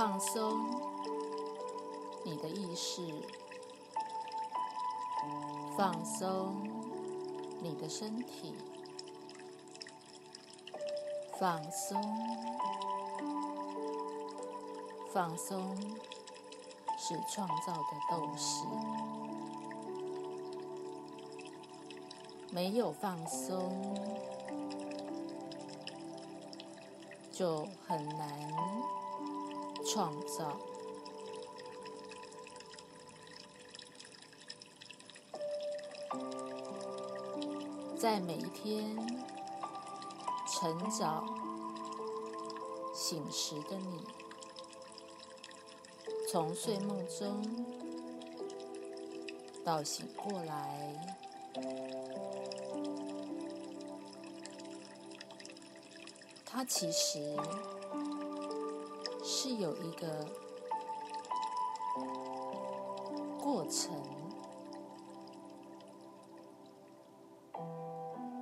放松你的意识，放松你的身体，放松，放松是创造的斗士。没有放松，就很难创造。在每一天晨早醒时的你，从睡梦中到醒过来。它其实是有一个过程，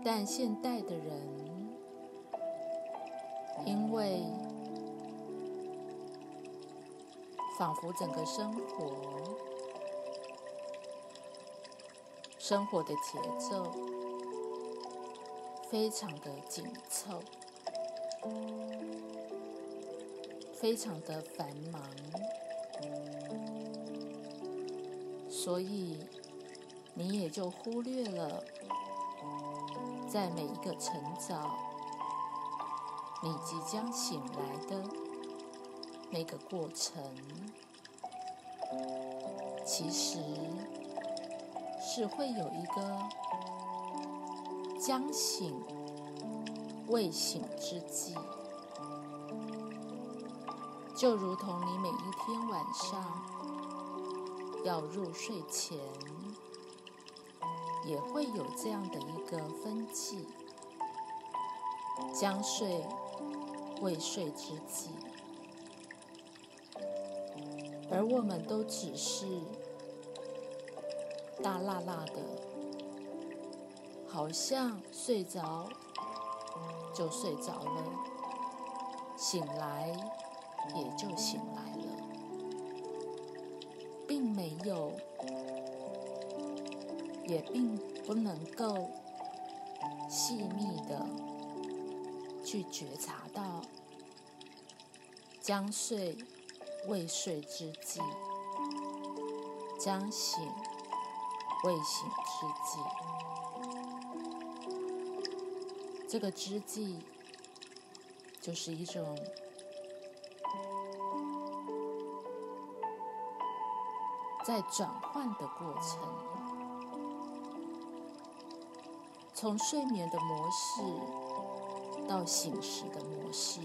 但现代的人因为仿佛整个生活、生活的节奏非常的紧凑。非常的繁忙，所以你也就忽略了，在每一个晨早，你即将醒来的那个过程，其实是会有一个将醒。未醒之际，就如同你每一天晚上要入睡前，也会有这样的一个分际，将睡未睡之际，而我们都只是大辣辣的，好像睡着。就睡着了，醒来也就醒来了，并没有，也并不能够细密的去觉察到将睡未睡之际，将醒未醒之际。这个之际，就是一种在转换的过程，从睡眠的模式到醒时的模式，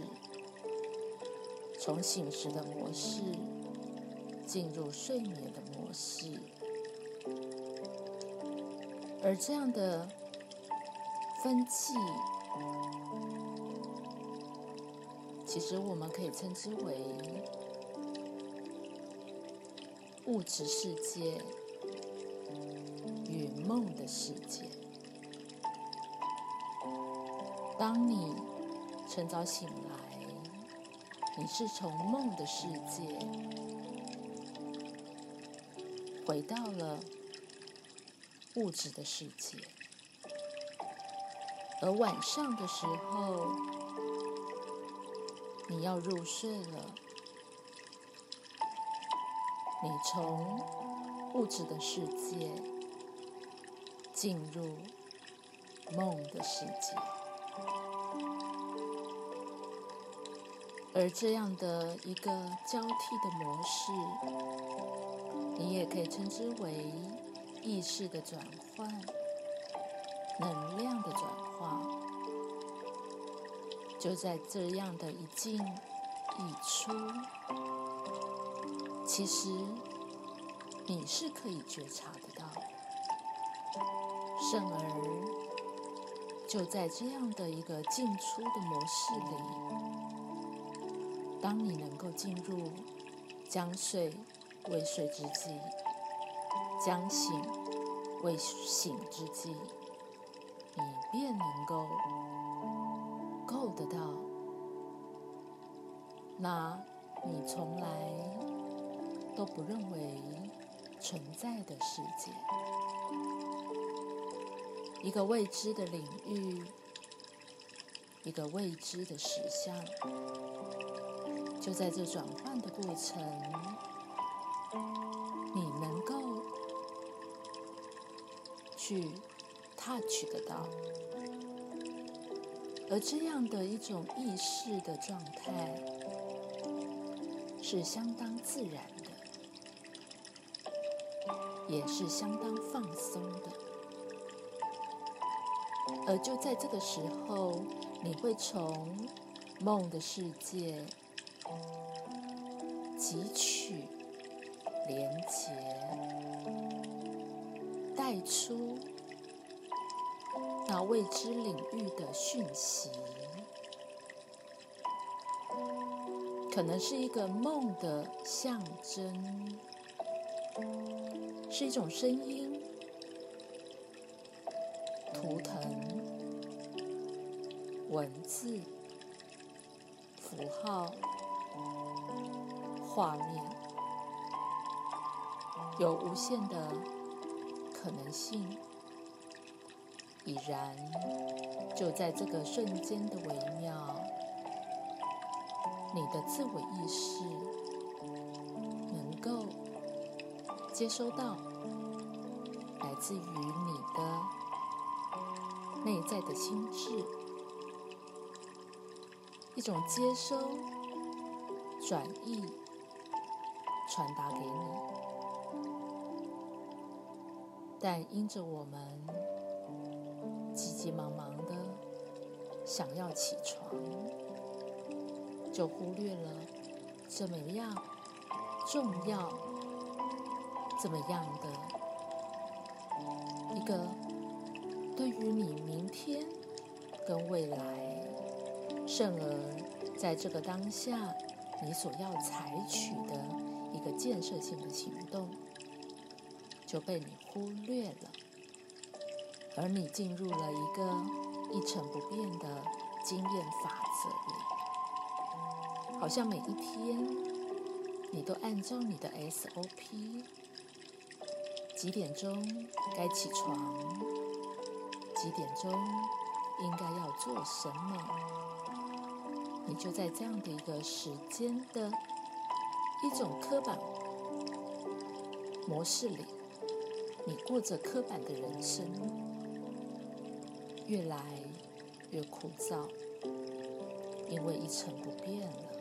从醒时的模式进入睡眠的模式，而这样的分际。其实我们可以称之为物质世界与梦的世界。当你晨早醒来，你是从梦的世界回到了物质的世界。而晚上的时候，你要入睡了，你从物质的世界进入梦的世界，而这样的一个交替的模式，你也可以称之为意识的转换。能量的转化，就在这样的一进一出，其实你是可以觉察得到。甚而就在这样的一个进出的模式里，当你能够进入将睡未睡之际，将醒未醒之际。你便能够够得到那你从来都不认为存在的世界，一个未知的领域，一个未知的实相，就在这转换的过程，你能够去 touch 得到。而这样的一种意识的状态，是相当自然的，也是相当放松的。而就在这个时候，你会从梦的世界汲取、连接、带出。那未知领域的讯息，可能是一个梦的象征，是一种声音、图腾、文字、符号、画面，有无限的可能性。已然，就在这个瞬间的微妙，你的自我意识能够接收到来自于你的内在的心智一种接收、转译、传达给你，但因着我们。急急忙忙的想要起床，就忽略了这么样重要、怎么样的一个对于你明天跟未来，甚而在这个当下你所要采取的一个建设性的行动，就被你忽略了。而你进入了一个一成不变的经验法则里，好像每一天你都按照你的 SOP，几点钟该起床，几点钟应该要做什么，你就在这样的一个时间的一种刻板模式里，你过着刻板的人生。越来越枯燥，因为一成不变了。